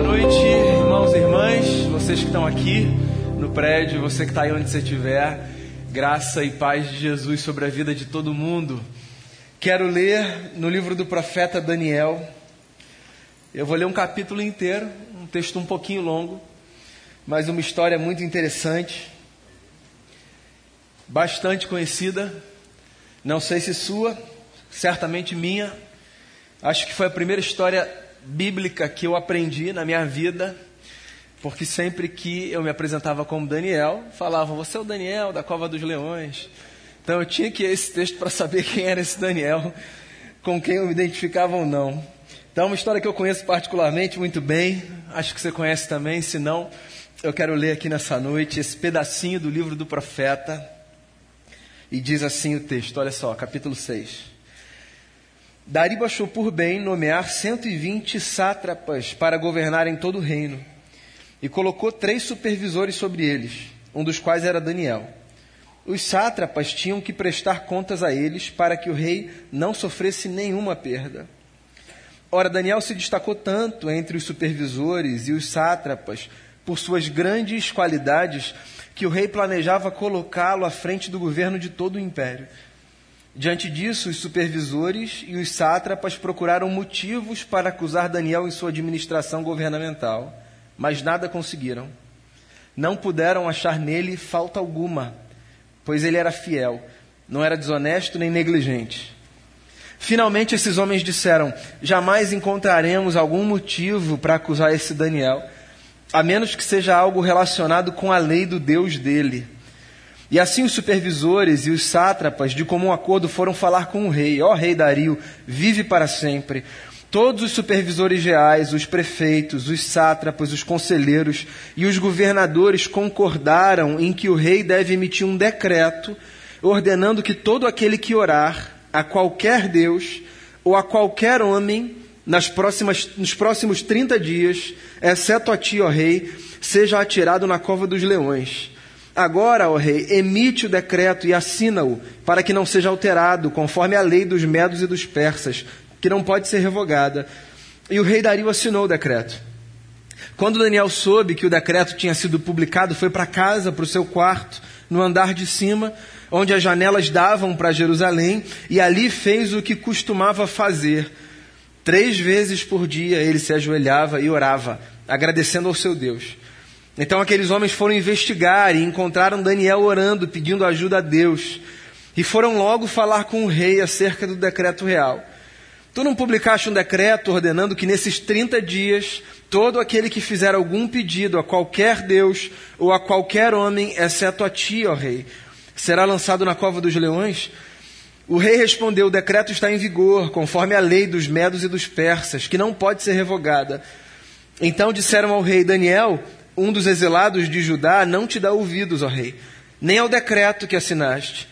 Boa noite, irmãos e irmãs, vocês que estão aqui no prédio, você que está aí onde você estiver. Graça e paz de Jesus sobre a vida de todo mundo. Quero ler no livro do profeta Daniel. Eu vou ler um capítulo inteiro, um texto um pouquinho longo, mas uma história muito interessante, bastante conhecida. Não sei se sua, certamente minha. Acho que foi a primeira história bíblica que eu aprendi na minha vida, porque sempre que eu me apresentava como Daniel, falavam: Você é o Daniel da Cova dos Leões. Então eu tinha que ir esse texto para saber quem era esse Daniel, com quem eu me identificava ou não. Então, uma história que eu conheço particularmente muito bem, acho que você conhece também, se não, eu quero ler aqui nessa noite esse pedacinho do livro do profeta. E diz assim o texto, olha só, capítulo 6. Dario achou por bem nomear 120 sátrapas para governarem todo o reino, e colocou três supervisores sobre eles, um dos quais era Daniel. Os sátrapas tinham que prestar contas a eles para que o rei não sofresse nenhuma perda. Ora, Daniel se destacou tanto entre os supervisores e os sátrapas por suas grandes qualidades que o rei planejava colocá-lo à frente do governo de todo o império. Diante disso, os supervisores e os sátrapas procuraram motivos para acusar Daniel em sua administração governamental, mas nada conseguiram. Não puderam achar nele falta alguma, pois ele era fiel, não era desonesto nem negligente. Finalmente, esses homens disseram: Jamais encontraremos algum motivo para acusar esse Daniel, a menos que seja algo relacionado com a lei do Deus dele. E assim os supervisores e os sátrapas, de comum acordo, foram falar com o rei: Ó oh, rei Dario, vive para sempre. Todos os supervisores reais, os prefeitos, os sátrapas, os conselheiros e os governadores concordaram em que o rei deve emitir um decreto ordenando que todo aquele que orar a qualquer Deus ou a qualquer homem nas próximas, nos próximos 30 dias, exceto a ti, ó rei, seja atirado na cova dos leões. Agora, ó rei, emite o decreto e assina-o, para que não seja alterado, conforme a lei dos medos e dos persas, que não pode ser revogada. E o rei Dario assinou o decreto. Quando Daniel soube que o decreto tinha sido publicado, foi para casa, para o seu quarto, no andar de cima, onde as janelas davam para Jerusalém, e ali fez o que costumava fazer. Três vezes por dia ele se ajoelhava e orava, agradecendo ao seu Deus. Então aqueles homens foram investigar e encontraram Daniel orando, pedindo ajuda a Deus. E foram logo falar com o rei acerca do decreto real. Tu não publicaste um decreto ordenando que nesses 30 dias todo aquele que fizer algum pedido a qualquer Deus ou a qualquer homem, exceto a ti, ó rei, será lançado na cova dos leões? O rei respondeu: O decreto está em vigor, conforme a lei dos medos e dos persas, que não pode ser revogada. Então disseram ao rei Daniel: um dos exilados de Judá não te dá ouvidos, ó rei, nem ao decreto que assinaste.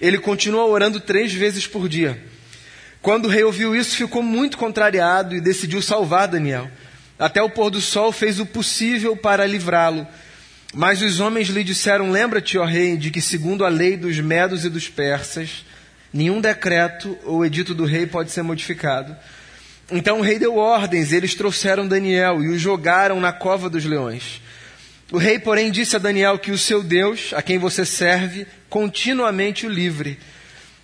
Ele continua orando três vezes por dia. Quando o rei ouviu isso, ficou muito contrariado e decidiu salvar Daniel. Até o pôr do sol fez o possível para livrá-lo. Mas os homens lhe disseram: Lembra-te, ó rei, de que, segundo a lei dos medos e dos persas, nenhum decreto ou edito do rei pode ser modificado. Então o rei deu ordens, eles trouxeram Daniel e o jogaram na cova dos leões. O rei, porém, disse a Daniel que o seu Deus, a quem você serve, continuamente o livre.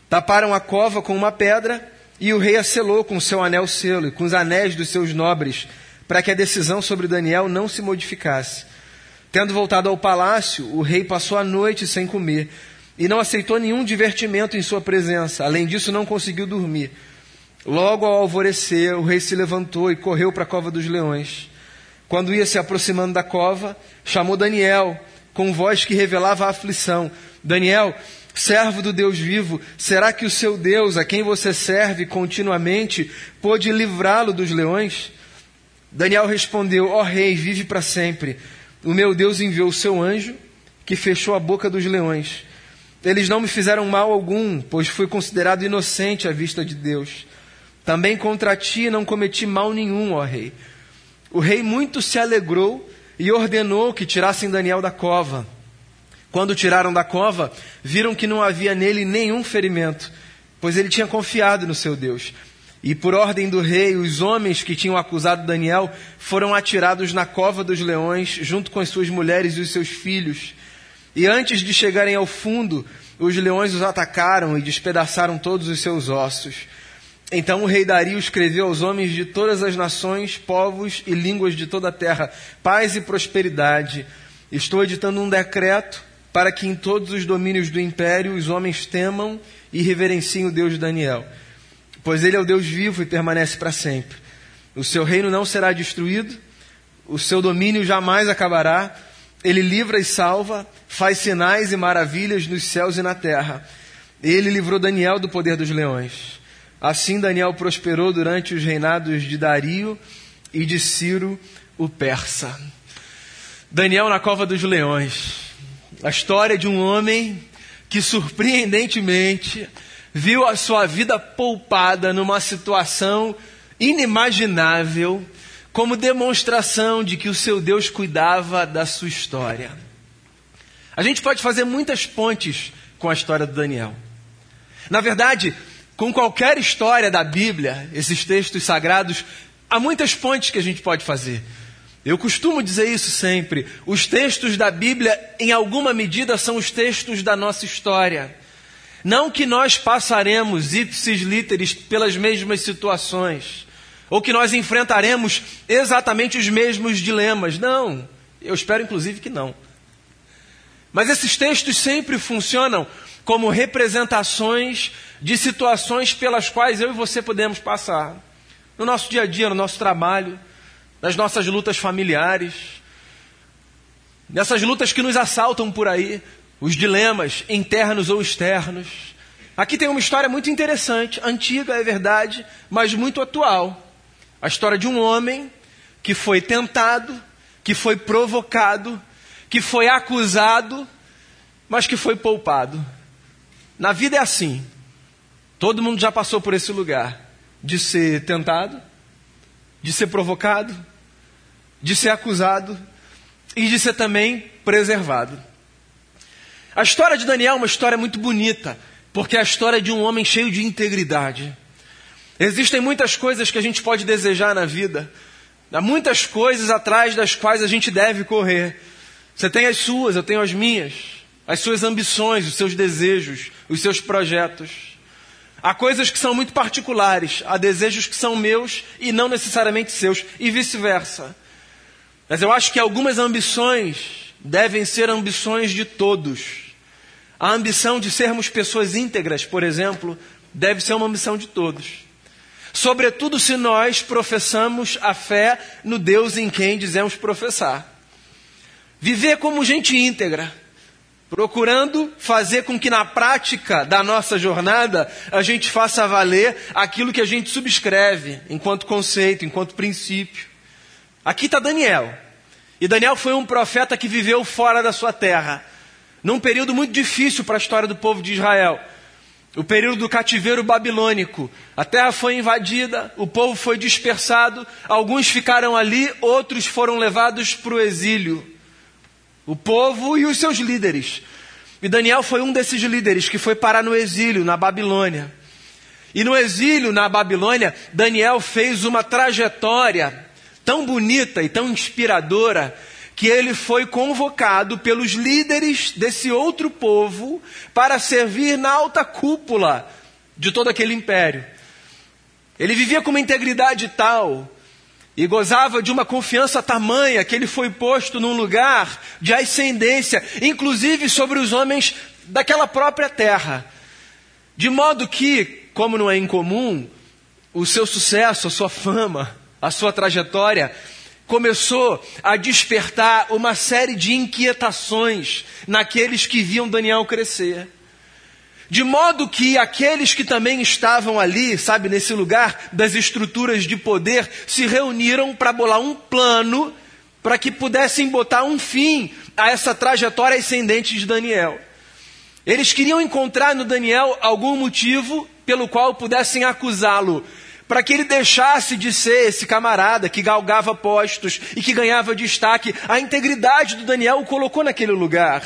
Taparam a cova com uma pedra e o rei a selou com seu anel selo e com os anéis dos seus nobres, para que a decisão sobre Daniel não se modificasse. Tendo voltado ao palácio, o rei passou a noite sem comer e não aceitou nenhum divertimento em sua presença. Além disso, não conseguiu dormir. Logo ao alvorecer, o rei se levantou e correu para a cova dos leões. Quando ia se aproximando da cova, chamou Daniel, com voz que revelava a aflição: Daniel, servo do Deus vivo, será que o seu Deus, a quem você serve continuamente, pôde livrá-lo dos leões? Daniel respondeu: Ó oh, rei, vive para sempre. O meu Deus enviou o seu anjo, que fechou a boca dos leões. Eles não me fizeram mal algum, pois fui considerado inocente à vista de Deus. Também contra ti não cometi mal nenhum, ó rei. O rei muito se alegrou e ordenou que tirassem Daniel da cova. Quando tiraram da cova, viram que não havia nele nenhum ferimento, pois ele tinha confiado no seu Deus. E por ordem do rei, os homens que tinham acusado Daniel foram atirados na cova dos leões, junto com as suas mulheres e os seus filhos. E antes de chegarem ao fundo, os leões os atacaram e despedaçaram todos os seus ossos. Então o rei Dario escreveu aos homens de todas as nações, povos e línguas de toda a terra: paz e prosperidade. Estou editando um decreto para que em todos os domínios do império os homens temam e reverenciem o Deus de Daniel pois ele é o Deus vivo e permanece para sempre. O seu reino não será destruído, o seu domínio jamais acabará. Ele livra e salva, faz sinais e maravilhas nos céus e na terra. Ele livrou Daniel do poder dos leões. Assim Daniel prosperou durante os reinados de Dario e de Ciro, o persa. Daniel na cova dos leões. A história de um homem que surpreendentemente viu a sua vida poupada numa situação inimaginável, como demonstração de que o seu Deus cuidava da sua história. A gente pode fazer muitas pontes com a história do Daniel. Na verdade, com qualquer história da Bíblia, esses textos sagrados, há muitas pontes que a gente pode fazer. Eu costumo dizer isso sempre. Os textos da Bíblia, em alguma medida, são os textos da nossa história. Não que nós passaremos ipsis literis pelas mesmas situações, ou que nós enfrentaremos exatamente os mesmos dilemas. Não, eu espero inclusive que não. Mas esses textos sempre funcionam como representações de situações pelas quais eu e você podemos passar. No nosso dia a dia, no nosso trabalho, nas nossas lutas familiares, nessas lutas que nos assaltam por aí, os dilemas internos ou externos. Aqui tem uma história muito interessante, antiga, é verdade, mas muito atual. A história de um homem que foi tentado, que foi provocado, que foi acusado, mas que foi poupado. Na vida é assim. Todo mundo já passou por esse lugar de ser tentado, de ser provocado, de ser acusado e de ser também preservado. A história de Daniel é uma história muito bonita, porque é a história de um homem cheio de integridade. Existem muitas coisas que a gente pode desejar na vida, há muitas coisas atrás das quais a gente deve correr. Você tem as suas, eu tenho as minhas, as suas ambições, os seus desejos, os seus projetos. Há coisas que são muito particulares, há desejos que são meus e não necessariamente seus, e vice-versa. Mas eu acho que algumas ambições devem ser ambições de todos. A ambição de sermos pessoas íntegras, por exemplo, deve ser uma ambição de todos. Sobretudo se nós professamos a fé no Deus em quem dizemos professar. Viver como gente íntegra, procurando fazer com que na prática da nossa jornada a gente faça valer aquilo que a gente subscreve enquanto conceito, enquanto princípio. Aqui está Daniel. E Daniel foi um profeta que viveu fora da sua terra num período muito difícil para a história do povo de Israel. O período do cativeiro babilônico. A terra foi invadida, o povo foi dispersado, alguns ficaram ali, outros foram levados para o exílio. O povo e os seus líderes. E Daniel foi um desses líderes que foi parar no exílio, na Babilônia. E no exílio, na Babilônia, Daniel fez uma trajetória tão bonita e tão inspiradora que ele foi convocado pelos líderes desse outro povo para servir na alta cúpula de todo aquele império. Ele vivia com uma integridade tal e gozava de uma confiança tamanha que ele foi posto num lugar de ascendência, inclusive sobre os homens daquela própria terra. De modo que, como não é incomum, o seu sucesso, a sua fama, a sua trajetória começou a despertar uma série de inquietações naqueles que viam Daniel crescer. De modo que aqueles que também estavam ali, sabe, nesse lugar das estruturas de poder, se reuniram para bolar um plano para que pudessem botar um fim a essa trajetória ascendente de Daniel. Eles queriam encontrar no Daniel algum motivo pelo qual pudessem acusá-lo para que ele deixasse de ser esse camarada que galgava postos e que ganhava destaque. A integridade do Daniel o colocou naquele lugar.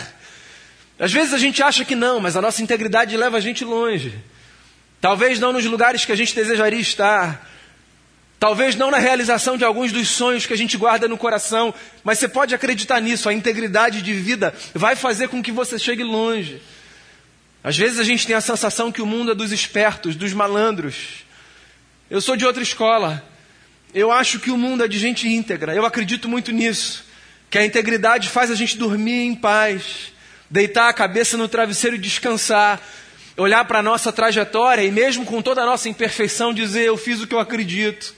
Às vezes a gente acha que não, mas a nossa integridade leva a gente longe. Talvez não nos lugares que a gente desejaria estar. Talvez não na realização de alguns dos sonhos que a gente guarda no coração, mas você pode acreditar nisso, a integridade de vida vai fazer com que você chegue longe. Às vezes a gente tem a sensação que o mundo é dos espertos, dos malandros. Eu sou de outra escola. Eu acho que o mundo é de gente íntegra. Eu acredito muito nisso. Que a integridade faz a gente dormir em paz, deitar a cabeça no travesseiro e descansar, olhar para a nossa trajetória e, mesmo com toda a nossa imperfeição, dizer: Eu fiz o que eu acredito.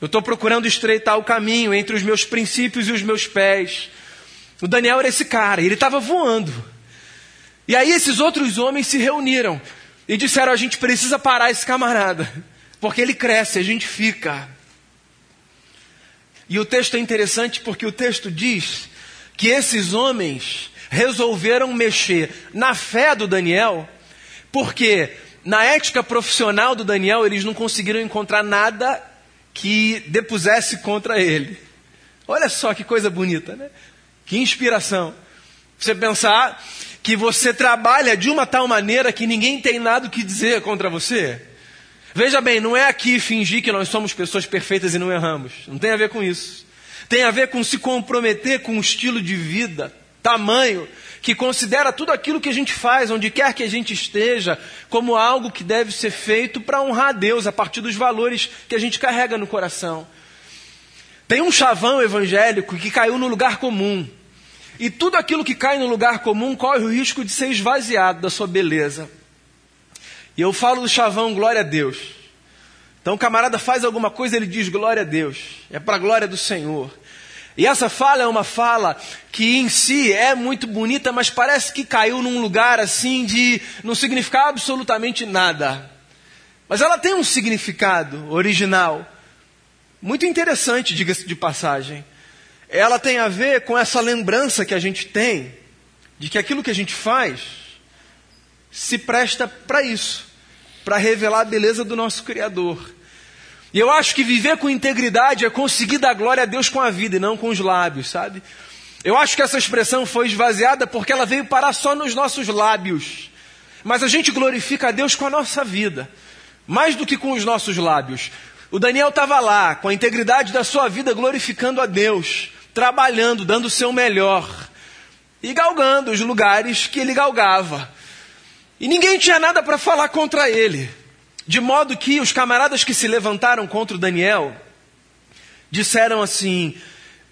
Eu estou procurando estreitar o caminho entre os meus princípios e os meus pés. O Daniel era esse cara, ele estava voando. E aí esses outros homens se reuniram e disseram: a gente precisa parar esse camarada, porque ele cresce, a gente fica. E o texto é interessante porque o texto diz que esses homens resolveram mexer na fé do Daniel, porque na ética profissional do Daniel eles não conseguiram encontrar nada que depusesse contra ele. Olha só que coisa bonita, né? Que inspiração. Você pensar que você trabalha de uma tal maneira que ninguém tem nada o que dizer contra você. Veja bem, não é aqui fingir que nós somos pessoas perfeitas e não erramos. Não tem a ver com isso. Tem a ver com se comprometer com um estilo de vida, tamanho, que considera tudo aquilo que a gente faz, onde quer que a gente esteja, como algo que deve ser feito para honrar a Deus a partir dos valores que a gente carrega no coração. Tem um chavão evangélico que caiu no lugar comum. E tudo aquilo que cai no lugar comum corre o risco de ser esvaziado da sua beleza. E eu falo do chavão glória a Deus. Então o camarada faz alguma coisa, ele diz glória a Deus. É para a glória do Senhor. E essa fala é uma fala que em si é muito bonita, mas parece que caiu num lugar assim de não significar absolutamente nada. Mas ela tem um significado original, muito interessante, diga-se de passagem. Ela tem a ver com essa lembrança que a gente tem de que aquilo que a gente faz se presta para isso, para revelar a beleza do nosso Criador. E eu acho que viver com integridade é conseguir dar glória a Deus com a vida e não com os lábios, sabe? Eu acho que essa expressão foi esvaziada porque ela veio parar só nos nossos lábios. Mas a gente glorifica a Deus com a nossa vida, mais do que com os nossos lábios. O Daniel estava lá, com a integridade da sua vida, glorificando a Deus, trabalhando, dando o seu melhor e galgando os lugares que ele galgava. E ninguém tinha nada para falar contra ele. De modo que os camaradas que se levantaram contra o Daniel disseram assim: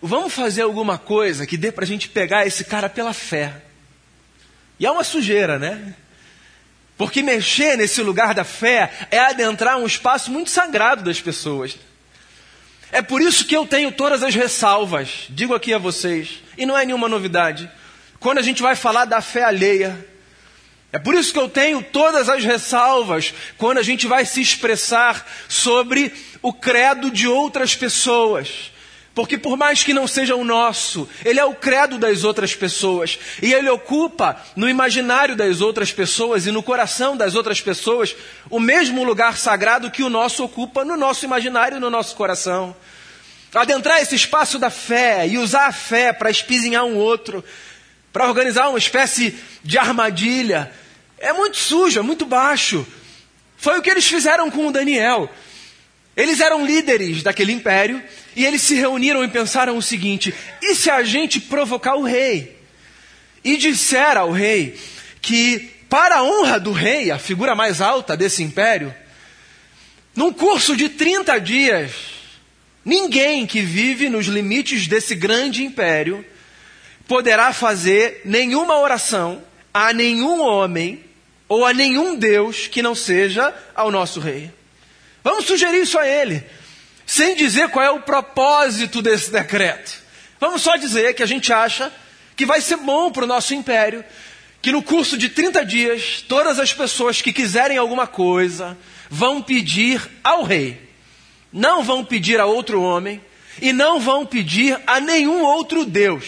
vamos fazer alguma coisa que dê para a gente pegar esse cara pela fé. E é uma sujeira, né? Porque mexer nesse lugar da fé é adentrar um espaço muito sagrado das pessoas. É por isso que eu tenho todas as ressalvas, digo aqui a vocês, e não é nenhuma novidade. Quando a gente vai falar da fé alheia, é por isso que eu tenho todas as ressalvas quando a gente vai se expressar sobre o credo de outras pessoas. Porque por mais que não seja o nosso, ele é o credo das outras pessoas. E ele ocupa no imaginário das outras pessoas e no coração das outras pessoas o mesmo lugar sagrado que o nosso ocupa no nosso imaginário e no nosso coração. Adentrar esse espaço da fé e usar a fé para espizinhar um outro, para organizar uma espécie de armadilha, é muito sujo, é muito baixo. Foi o que eles fizeram com o Daniel. Eles eram líderes daquele império e eles se reuniram e pensaram o seguinte: e se a gente provocar o rei? E disser ao rei que, para a honra do rei, a figura mais alta desse império, num curso de 30 dias, ninguém que vive nos limites desse grande império poderá fazer nenhuma oração a nenhum homem ou a nenhum Deus que não seja ao nosso rei. Vamos sugerir isso a ele, sem dizer qual é o propósito desse decreto. Vamos só dizer que a gente acha que vai ser bom para o nosso império, que no curso de 30 dias, todas as pessoas que quiserem alguma coisa vão pedir ao rei. Não vão pedir a outro homem e não vão pedir a nenhum outro Deus.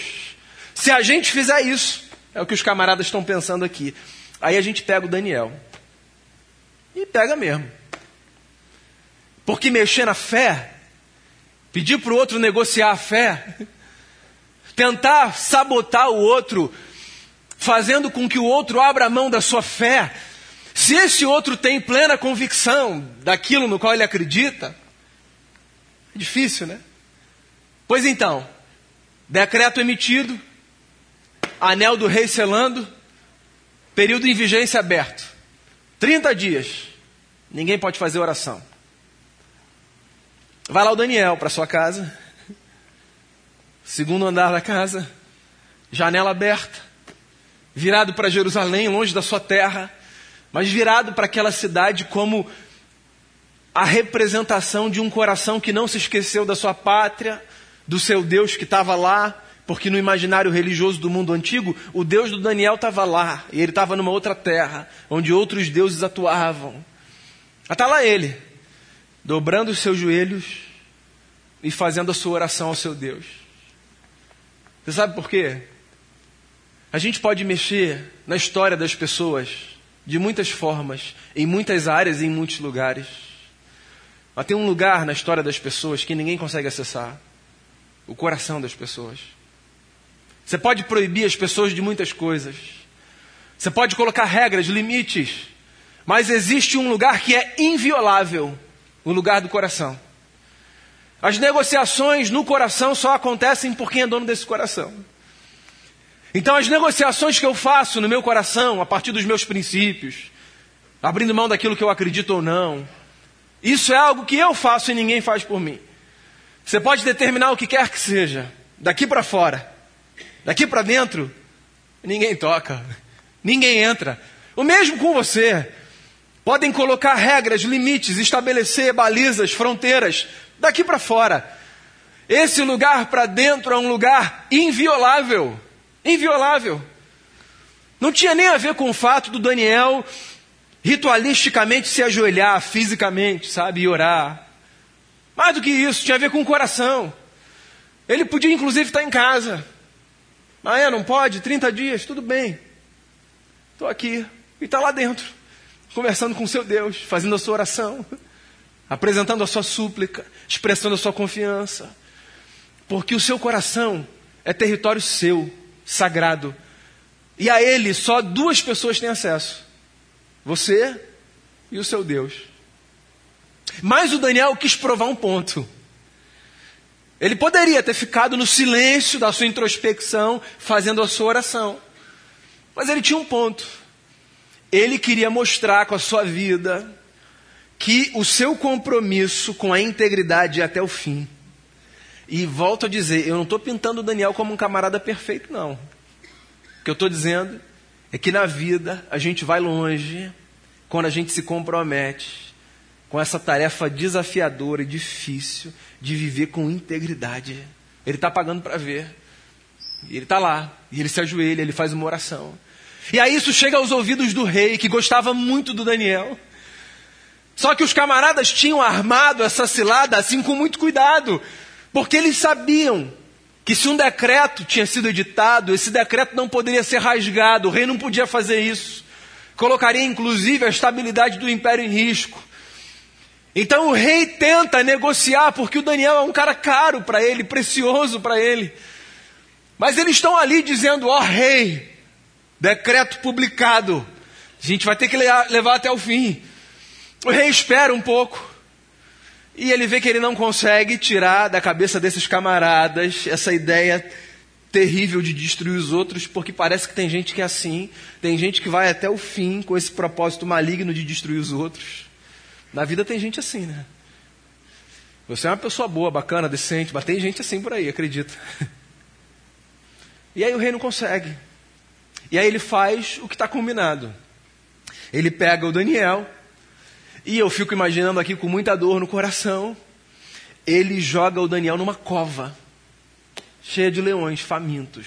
Se a gente fizer isso, é o que os camaradas estão pensando aqui. Aí a gente pega o Daniel. E pega mesmo. Porque mexer na fé, pedir para o outro negociar a fé, tentar sabotar o outro, fazendo com que o outro abra a mão da sua fé, Se esse outro tem plena convicção daquilo no qual ele acredita, é difícil, né? Pois então, decreto emitido, anel do rei selando, período em vigência aberto. 30 dias. Ninguém pode fazer oração. Vai lá o Daniel para sua casa. Segundo andar da casa, janela aberta, virado para Jerusalém, longe da sua terra, mas virado para aquela cidade como a representação de um coração que não se esqueceu da sua pátria, do seu Deus que estava lá, porque no imaginário religioso do mundo antigo, o Deus do Daniel estava lá, e ele estava numa outra terra, onde outros deuses atuavam. Está lá ele, dobrando os seus joelhos e fazendo a sua oração ao seu Deus. Você sabe por quê? A gente pode mexer na história das pessoas de muitas formas, em muitas áreas e em muitos lugares. Mas tem um lugar na história das pessoas que ninguém consegue acessar o coração das pessoas. Você pode proibir as pessoas de muitas coisas. Você pode colocar regras, limites. Mas existe um lugar que é inviolável o lugar do coração. As negociações no coração só acontecem por quem é dono desse coração. Então, as negociações que eu faço no meu coração, a partir dos meus princípios, abrindo mão daquilo que eu acredito ou não, isso é algo que eu faço e ninguém faz por mim. Você pode determinar o que quer que seja, daqui para fora. Daqui para dentro, ninguém toca, ninguém entra. O mesmo com você. Podem colocar regras, limites, estabelecer balizas, fronteiras, daqui para fora. Esse lugar para dentro é um lugar inviolável. Inviolável. Não tinha nem a ver com o fato do Daniel ritualisticamente se ajoelhar fisicamente, sabe, e orar. Mais do que isso, tinha a ver com o coração. Ele podia inclusive estar em casa. Ah, é, não pode? 30 dias? Tudo bem. Estou aqui. E está lá dentro, conversando com seu Deus, fazendo a sua oração, apresentando a sua súplica, expressando a sua confiança. Porque o seu coração é território seu, sagrado. E a ele só duas pessoas têm acesso: você e o seu Deus. Mas o Daniel quis provar um ponto. Ele poderia ter ficado no silêncio da sua introspecção, fazendo a sua oração. Mas ele tinha um ponto. Ele queria mostrar com a sua vida que o seu compromisso com a integridade é até o fim. E volto a dizer, eu não estou pintando o Daniel como um camarada perfeito, não. O que eu estou dizendo é que na vida a gente vai longe quando a gente se compromete com essa tarefa desafiadora e difícil de viver com integridade. Ele está pagando para ver. E ele está lá, e ele se ajoelha, ele faz uma oração. E aí isso chega aos ouvidos do rei, que gostava muito do Daniel. Só que os camaradas tinham armado essa cilada assim com muito cuidado, porque eles sabiam que se um decreto tinha sido editado, esse decreto não poderia ser rasgado, o rei não podia fazer isso. Colocaria inclusive a estabilidade do império em risco. Então o rei tenta negociar, porque o Daniel é um cara caro para ele, precioso para ele. Mas eles estão ali dizendo: Ó oh, rei, decreto publicado, a gente vai ter que levar até o fim. O rei espera um pouco. E ele vê que ele não consegue tirar da cabeça desses camaradas essa ideia terrível de destruir os outros, porque parece que tem gente que é assim, tem gente que vai até o fim com esse propósito maligno de destruir os outros. Na vida tem gente assim, né? Você é uma pessoa boa, bacana, decente, mas tem gente assim por aí, acredita. E aí o rei não consegue. E aí ele faz o que está combinado. Ele pega o Daniel, e eu fico imaginando aqui com muita dor no coração, ele joga o Daniel numa cova, cheia de leões famintos.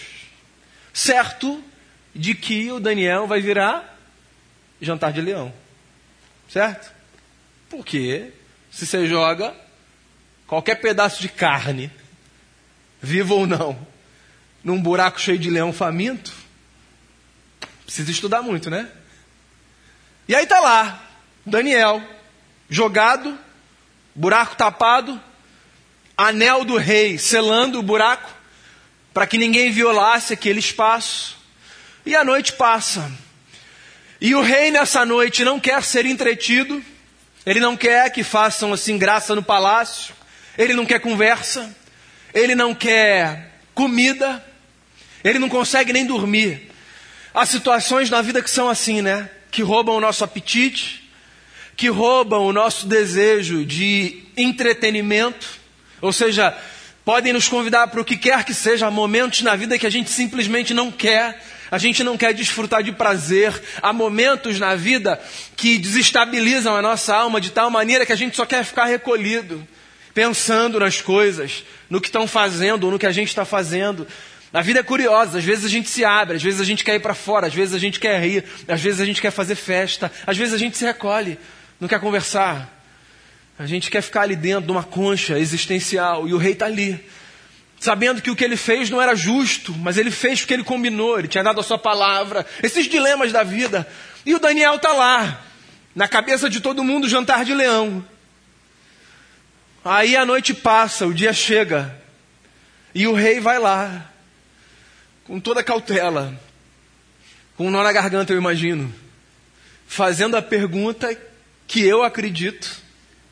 Certo de que o Daniel vai virar jantar de leão. Certo? Porque se você joga qualquer pedaço de carne, vivo ou não, num buraco cheio de leão faminto, precisa estudar muito, né? E aí tá lá, Daniel, jogado, buraco tapado, anel do rei selando o buraco, para que ninguém violasse aquele espaço. E a noite passa. E o rei nessa noite não quer ser entretido, ele não quer que façam assim graça no palácio, ele não quer conversa, ele não quer comida, ele não consegue nem dormir. Há situações na vida que são assim, né? Que roubam o nosso apetite, que roubam o nosso desejo de entretenimento, ou seja, podem nos convidar para o que quer que seja, momentos na vida que a gente simplesmente não quer, a gente não quer desfrutar de prazer. Há momentos na vida que desestabilizam a nossa alma de tal maneira que a gente só quer ficar recolhido, pensando nas coisas, no que estão fazendo ou no que a gente está fazendo. A vida é curiosa, às vezes a gente se abre, às vezes a gente quer ir para fora, às vezes a gente quer rir, às vezes a gente quer fazer festa, às vezes a gente se recolhe, não quer conversar. A gente quer ficar ali dentro de uma concha existencial e o rei está ali sabendo que o que ele fez não era justo, mas ele fez o que ele combinou, ele tinha dado a sua palavra, esses dilemas da vida. E o Daniel está lá, na cabeça de todo mundo, jantar de leão. Aí a noite passa, o dia chega, e o rei vai lá, com toda cautela, com um nó na garganta, eu imagino, fazendo a pergunta que eu acredito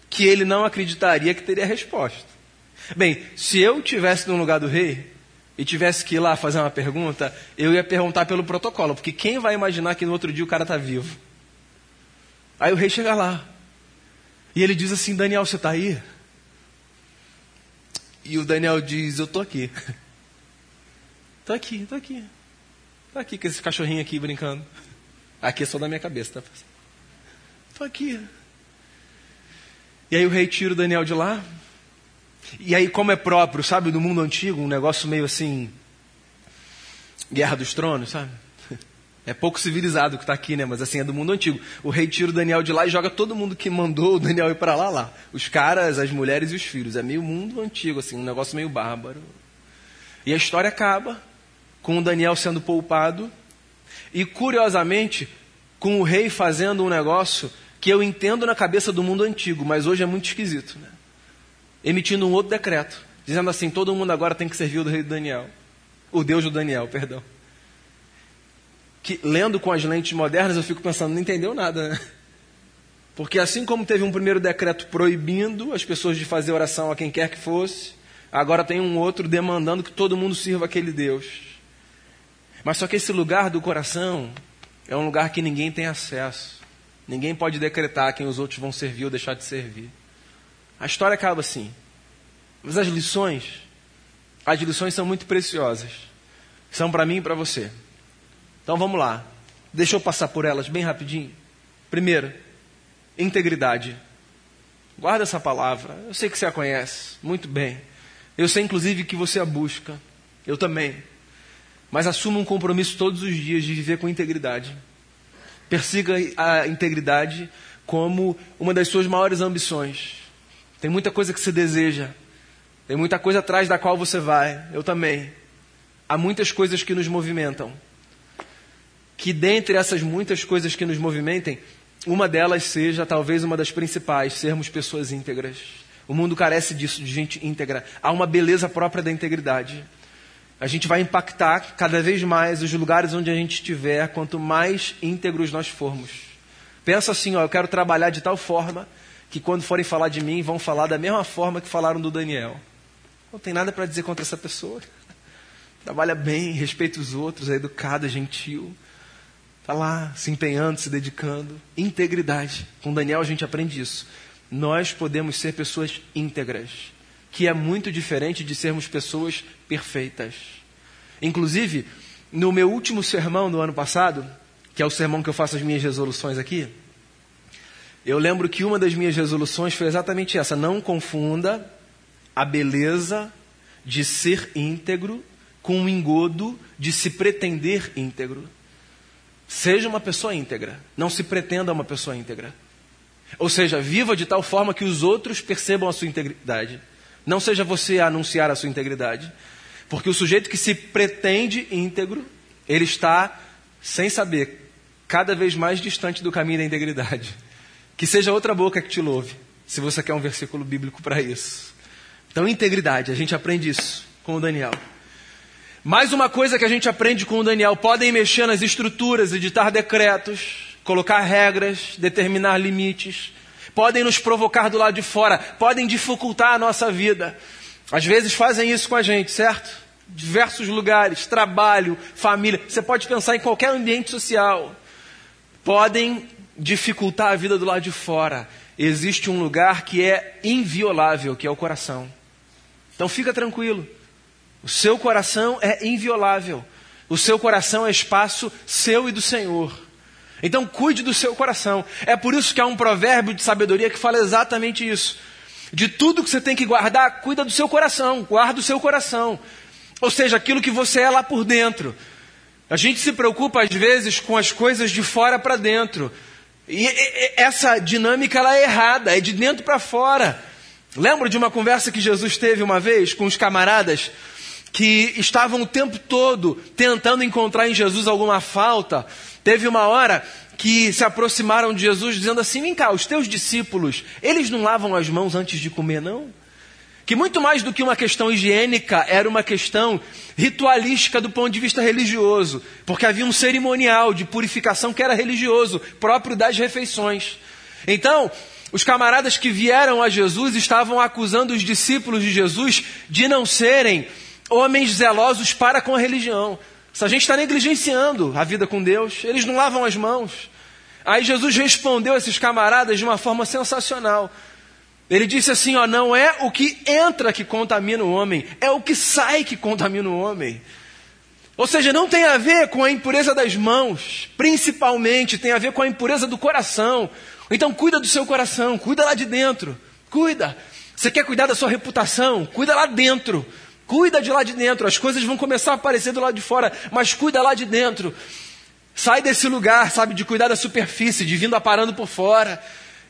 que ele não acreditaria que teria resposta. Bem, se eu tivesse no lugar do rei e tivesse que ir lá fazer uma pergunta, eu ia perguntar pelo protocolo, porque quem vai imaginar que no outro dia o cara está vivo? Aí o rei chega lá e ele diz assim: Daniel, você está aí? E o Daniel diz: Eu estou aqui. Estou aqui, estou aqui. Estou aqui com esse cachorrinho aqui brincando. Aqui é só da minha cabeça, tá? Estou aqui. E aí o rei tira o Daniel de lá, e aí, como é próprio, sabe, do mundo antigo, um negócio meio assim. Guerra dos Tronos, sabe? É pouco civilizado que está aqui, né? Mas assim, é do mundo antigo. O rei tira o Daniel de lá e joga todo mundo que mandou o Daniel ir para lá, lá. Os caras, as mulheres e os filhos. É meio mundo antigo, assim, um negócio meio bárbaro. E a história acaba com o Daniel sendo poupado e, curiosamente, com o rei fazendo um negócio que eu entendo na cabeça do mundo antigo, mas hoje é muito esquisito, né? Emitindo um outro decreto, dizendo assim: todo mundo agora tem que servir o rei Daniel, o Deus do Daniel, perdão. Que lendo com as lentes modernas eu fico pensando, não entendeu nada, né? Porque assim como teve um primeiro decreto proibindo as pessoas de fazer oração a quem quer que fosse, agora tem um outro demandando que todo mundo sirva aquele Deus. Mas só que esse lugar do coração é um lugar que ninguém tem acesso. Ninguém pode decretar quem os outros vão servir ou deixar de servir. A história acaba assim. Mas as lições, as lições são muito preciosas. São para mim e para você. Então vamos lá. Deixa eu passar por elas bem rapidinho. Primeiro, integridade. Guarda essa palavra. Eu sei que você a conhece muito bem. Eu sei inclusive que você a busca. Eu também. Mas assuma um compromisso todos os dias de viver com integridade. Persiga a integridade como uma das suas maiores ambições. Tem muita coisa que você deseja. Tem muita coisa atrás da qual você vai. Eu também. Há muitas coisas que nos movimentam. Que dentre essas muitas coisas que nos movimentem, uma delas seja talvez uma das principais, sermos pessoas íntegras. O mundo carece disso, de gente íntegra. Há uma beleza própria da integridade. A gente vai impactar cada vez mais os lugares onde a gente estiver, quanto mais íntegros nós formos. Pensa assim, ó, eu quero trabalhar de tal forma que quando forem falar de mim, vão falar da mesma forma que falaram do Daniel. Não tem nada para dizer contra essa pessoa. Trabalha bem, respeita os outros, é educado, é gentil. Está lá, se empenhando, se dedicando. Integridade. Com Daniel a gente aprende isso. Nós podemos ser pessoas íntegras, que é muito diferente de sermos pessoas perfeitas. Inclusive, no meu último sermão do ano passado, que é o sermão que eu faço as minhas resoluções aqui, eu lembro que uma das minhas resoluções foi exatamente essa: não confunda a beleza de ser íntegro com o engodo de se pretender íntegro. Seja uma pessoa íntegra, não se pretenda uma pessoa íntegra. Ou seja, viva de tal forma que os outros percebam a sua integridade. Não seja você a anunciar a sua integridade. Porque o sujeito que se pretende íntegro, ele está, sem saber, cada vez mais distante do caminho da integridade. Que seja outra boca que te louve, se você quer um versículo bíblico para isso. Então, integridade, a gente aprende isso com o Daniel. Mais uma coisa que a gente aprende com o Daniel: podem mexer nas estruturas, editar decretos, colocar regras, determinar limites, podem nos provocar do lado de fora, podem dificultar a nossa vida. Às vezes fazem isso com a gente, certo? Diversos lugares, trabalho, família. Você pode pensar em qualquer ambiente social. Podem dificultar a vida do lado de fora. Existe um lugar que é inviolável, que é o coração. Então fica tranquilo. O seu coração é inviolável. O seu coração é espaço seu e do Senhor. Então cuide do seu coração. É por isso que há um provérbio de sabedoria que fala exatamente isso. De tudo que você tem que guardar, cuida do seu coração, guarda o seu coração. Ou seja, aquilo que você é lá por dentro. A gente se preocupa às vezes com as coisas de fora para dentro. E essa dinâmica ela é errada, é de dentro para fora. Lembro de uma conversa que Jesus teve uma vez com os camaradas que estavam o tempo todo tentando encontrar em Jesus alguma falta. Teve uma hora que se aproximaram de Jesus dizendo assim: Vem cá, os teus discípulos, eles não lavam as mãos antes de comer, não? Que muito mais do que uma questão higiênica, era uma questão ritualística do ponto de vista religioso, porque havia um cerimonial de purificação que era religioso, próprio das refeições. Então, os camaradas que vieram a Jesus estavam acusando os discípulos de Jesus de não serem homens zelosos para com a religião. A gente está negligenciando a vida com Deus, eles não lavam as mãos. Aí Jesus respondeu a esses camaradas de uma forma sensacional. Ele disse assim: ó, não é o que entra que contamina o homem, é o que sai que contamina o homem. Ou seja, não tem a ver com a impureza das mãos, principalmente tem a ver com a impureza do coração. Então cuida do seu coração, cuida lá de dentro, cuida. Você quer cuidar da sua reputação? Cuida lá dentro. Cuida de lá de dentro, as coisas vão começar a aparecer do lado de fora, mas cuida lá de dentro. Sai desse lugar, sabe, de cuidar da superfície, de vindo aparando por fora.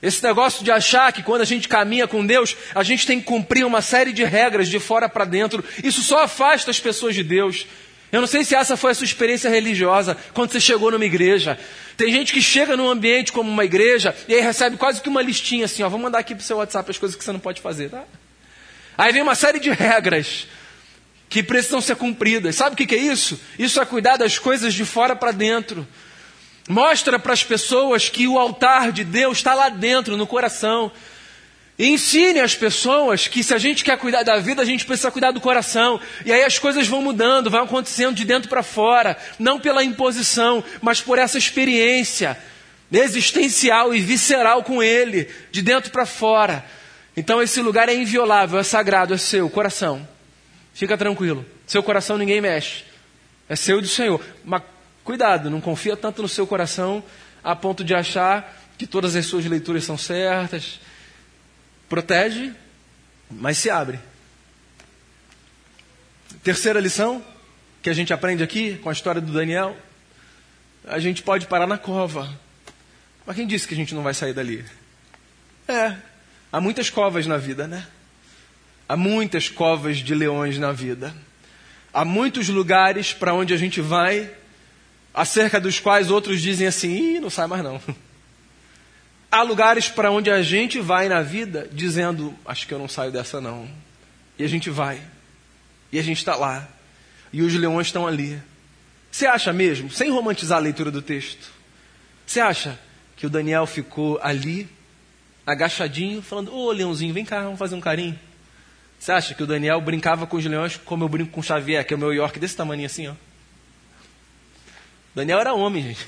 Esse negócio de achar que quando a gente caminha com Deus, a gente tem que cumprir uma série de regras de fora para dentro, isso só afasta as pessoas de Deus. Eu não sei se essa foi a sua experiência religiosa quando você chegou numa igreja. Tem gente que chega num ambiente como uma igreja e aí recebe quase que uma listinha assim, ó, vou mandar aqui pro seu WhatsApp as coisas que você não pode fazer, tá? Aí vem uma série de regras que precisam ser cumpridas. Sabe o que é isso? Isso é cuidar das coisas de fora para dentro. Mostra para as pessoas que o altar de Deus está lá dentro, no coração. E ensine as pessoas que se a gente quer cuidar da vida, a gente precisa cuidar do coração. E aí as coisas vão mudando, vão acontecendo de dentro para fora. Não pela imposição, mas por essa experiência existencial e visceral com Ele, de dentro para fora. Então esse lugar é inviolável, é sagrado, é seu, coração. Fica tranquilo. Seu coração ninguém mexe. É seu do Senhor. Mas cuidado, não confia tanto no seu coração a ponto de achar que todas as suas leituras são certas. Protege, mas se abre. Terceira lição que a gente aprende aqui com a história do Daniel: a gente pode parar na cova. Mas quem disse que a gente não vai sair dali? É, há muitas covas na vida, né? Há muitas covas de leões na vida. Há muitos lugares para onde a gente vai, acerca dos quais outros dizem assim: Ih, não sai mais não. Há lugares para onde a gente vai na vida dizendo: Acho que eu não saio dessa não. E a gente vai. E a gente está lá. E os leões estão ali. Você acha mesmo, sem romantizar a leitura do texto, você acha que o Daniel ficou ali, agachadinho, falando: Ô leãozinho, vem cá, vamos fazer um carinho? Você acha que o Daniel brincava com os leões como eu brinco com o Xavier, que é o meu York desse tamanho assim, ó? Daniel era homem, gente.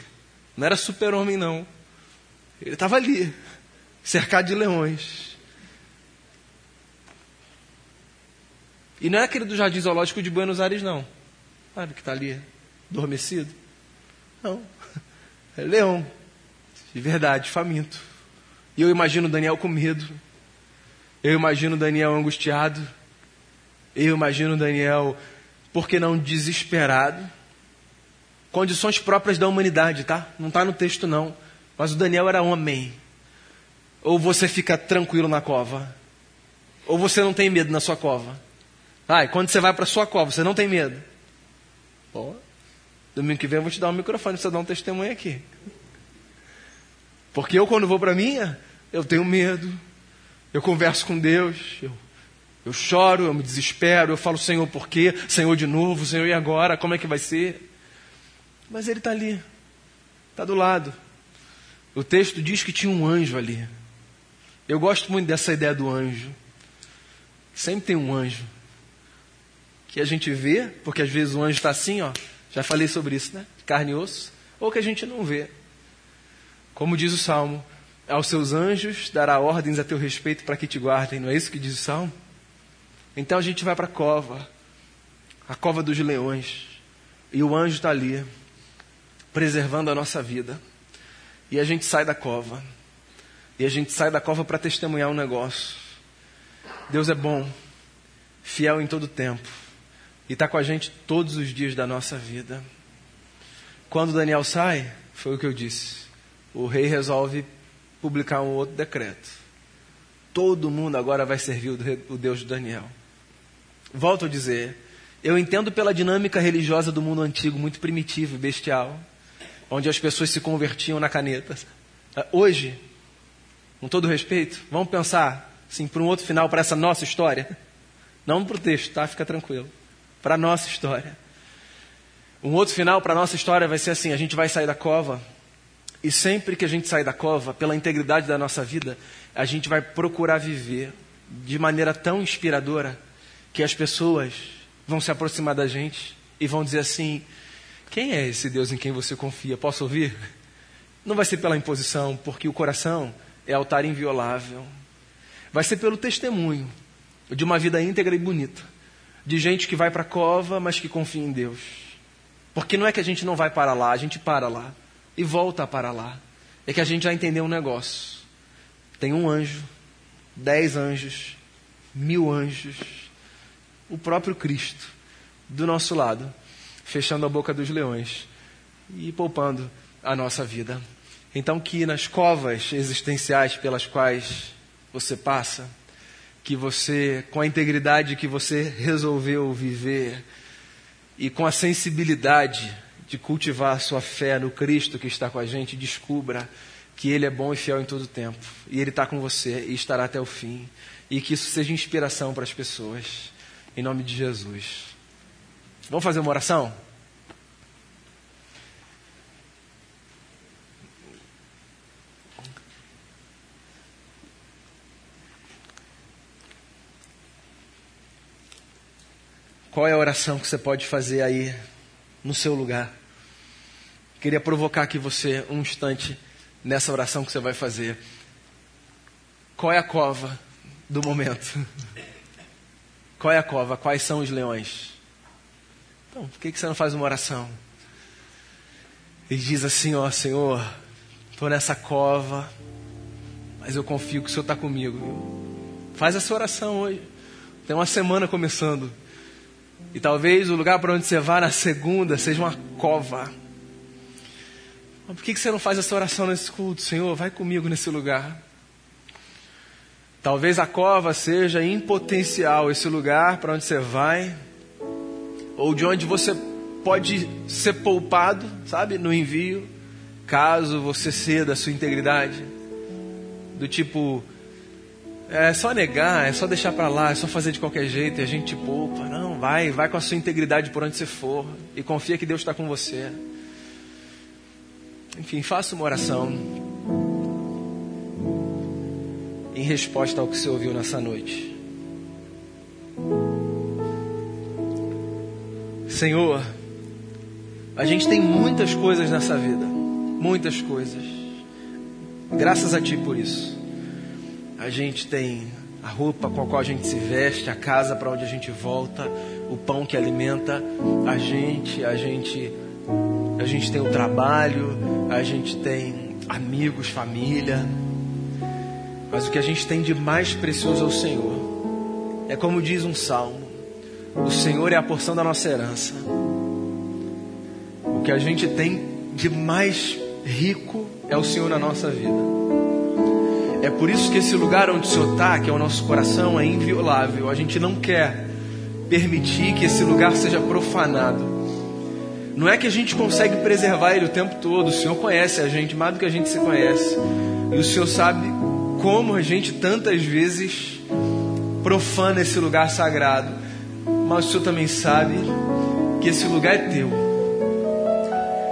Não era super-homem, não. Ele estava ali, cercado de leões. E não é aquele do Jardim Zoológico de Buenos Aires, não. Sabe que está ali, adormecido? Não. É leão. De verdade, faminto. E eu imagino Daniel com medo. Eu imagino Daniel angustiado. Eu imagino Daniel, por que não desesperado? Condições próprias da humanidade, tá? Não está no texto, não. Mas o Daniel era homem. Ou você fica tranquilo na cova, ou você não tem medo na sua cova. Ah, e quando você vai para sua cova, você não tem medo. Pô, domingo que vem eu vou te dar um microfone para você dar um testemunho aqui. Porque eu, quando vou para minha, eu tenho medo, eu converso com Deus, eu, eu choro, eu me desespero, eu falo, Senhor, por quê? Senhor, de novo, Senhor, e agora? Como é que vai ser? Mas Ele está ali, está do lado. O texto diz que tinha um anjo ali. Eu gosto muito dessa ideia do anjo. Sempre tem um anjo que a gente vê, porque às vezes o anjo está assim, ó. Já falei sobre isso, né? Carne e osso. Ou que a gente não vê. Como diz o Salmo, aos seus anjos dará ordens a teu respeito para que te guardem. Não é isso que diz o Salmo? Então a gente vai para a cova, a cova dos leões, e o anjo está ali, preservando a nossa vida. E a gente sai da cova. E a gente sai da cova para testemunhar um negócio. Deus é bom, fiel em todo tempo. E está com a gente todos os dias da nossa vida. Quando Daniel sai, foi o que eu disse. O rei resolve publicar um outro decreto. Todo mundo agora vai servir o Deus de Daniel. Volto a dizer, eu entendo pela dinâmica religiosa do mundo antigo, muito primitivo e bestial, onde as pessoas se convertiam na caneta. Hoje, com todo respeito, vamos pensar assim, para um outro final para essa nossa história. Não para o texto, tá? Fica tranquilo. Para a nossa história. Um outro final para a nossa história vai ser assim: a gente vai sair da cova, e sempre que a gente sair da cova, pela integridade da nossa vida, a gente vai procurar viver de maneira tão inspiradora que as pessoas vão se aproximar da gente e vão dizer assim: quem é esse Deus em quem você confia? Posso ouvir? Não vai ser pela imposição, porque o coração é altar inviolável. Vai ser pelo testemunho de uma vida íntegra e bonita, de gente que vai para a cova, mas que confia em Deus. Porque não é que a gente não vai para lá, a gente para lá e volta para lá. É que a gente já entendeu um negócio. Tem um anjo, dez anjos, mil anjos, o próprio Cristo do nosso lado, fechando a boca dos leões e poupando a nossa vida. Então, que nas covas existenciais pelas quais você passa, que você, com a integridade que você resolveu viver e com a sensibilidade de cultivar a sua fé no Cristo que está com a gente, descubra que Ele é bom e fiel em todo tempo. E Ele está com você e estará até o fim. E que isso seja inspiração para as pessoas. Em nome de Jesus. Vamos fazer uma oração? Qual é a oração que você pode fazer aí no seu lugar? Queria provocar aqui você um instante nessa oração que você vai fazer. Qual é a cova do momento? Qual é a cova? Quais são os leões? Então, por que, que você não faz uma oração? E diz assim: Ó Senhor, estou nessa cova, mas eu confio que o Senhor está comigo. Faz essa oração hoje. Tem uma semana começando. E talvez o lugar para onde você vá na segunda seja uma cova. Mas por que você não faz essa oração nesse culto? Senhor, vai comigo nesse lugar. Talvez a cova seja em potencial esse lugar para onde você vai, ou de onde você pode ser poupado, sabe, no envio, caso você ceda a sua integridade. Do tipo, é só negar, é só deixar para lá, é só fazer de qualquer jeito e a gente poupa. Não, vai, vai com a sua integridade por onde você for e confia que Deus está com você. Enfim, faça uma oração em resposta ao que você ouviu nessa noite. Senhor, a gente tem muitas coisas nessa vida, muitas coisas. Graças a Ti por isso. A gente tem a roupa com a qual a gente se veste, a casa para onde a gente volta, o pão que alimenta a gente, a gente a gente tem o trabalho, a gente tem amigos, família. Mas o que a gente tem de mais precioso é o Senhor. É como diz um salmo: o Senhor é a porção da nossa herança. O que a gente tem de mais rico é o Senhor na nossa vida. É por isso que esse lugar onde o Senhor está, que é o nosso coração, é inviolável. A gente não quer permitir que esse lugar seja profanado. Não é que a gente consegue preservar ele o tempo todo. O Senhor conhece a gente mais do que a gente se conhece. E o Senhor sabe como a gente tantas vezes profana esse lugar sagrado. Mas o Senhor também sabe que esse lugar é teu.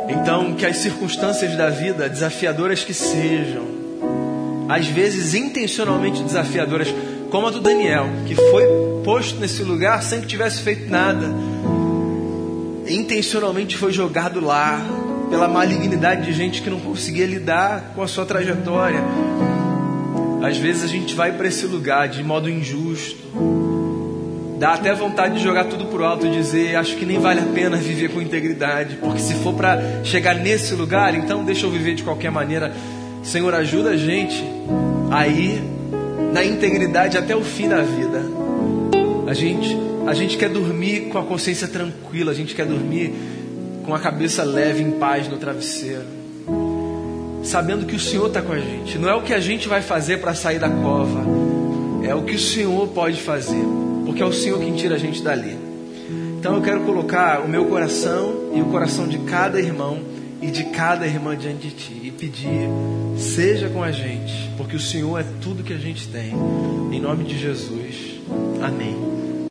Então, que as circunstâncias da vida, desafiadoras que sejam, às vezes intencionalmente desafiadoras, como a do Daniel, que foi posto nesse lugar sem que tivesse feito nada, intencionalmente foi jogado lá pela malignidade de gente que não conseguia lidar com a sua trajetória. Às vezes a gente vai para esse lugar de modo injusto. Dá até vontade de jogar tudo pro alto e dizer: acho que nem vale a pena viver com integridade, porque se for para chegar nesse lugar, então deixa eu viver de qualquer maneira. Senhor, ajuda a gente a ir na integridade até o fim da vida. A gente, a gente quer dormir com a consciência tranquila, a gente quer dormir com a cabeça leve, em paz no travesseiro, sabendo que o Senhor está com a gente. Não é o que a gente vai fazer para sair da cova, é o que o Senhor pode fazer, porque é o Senhor quem tira a gente dali. Então eu quero colocar o meu coração e o coração de cada irmão e de cada irmã diante de Ti e pedir, seja com a gente, porque o Senhor é tudo que a gente tem. Em nome de Jesus. Amém.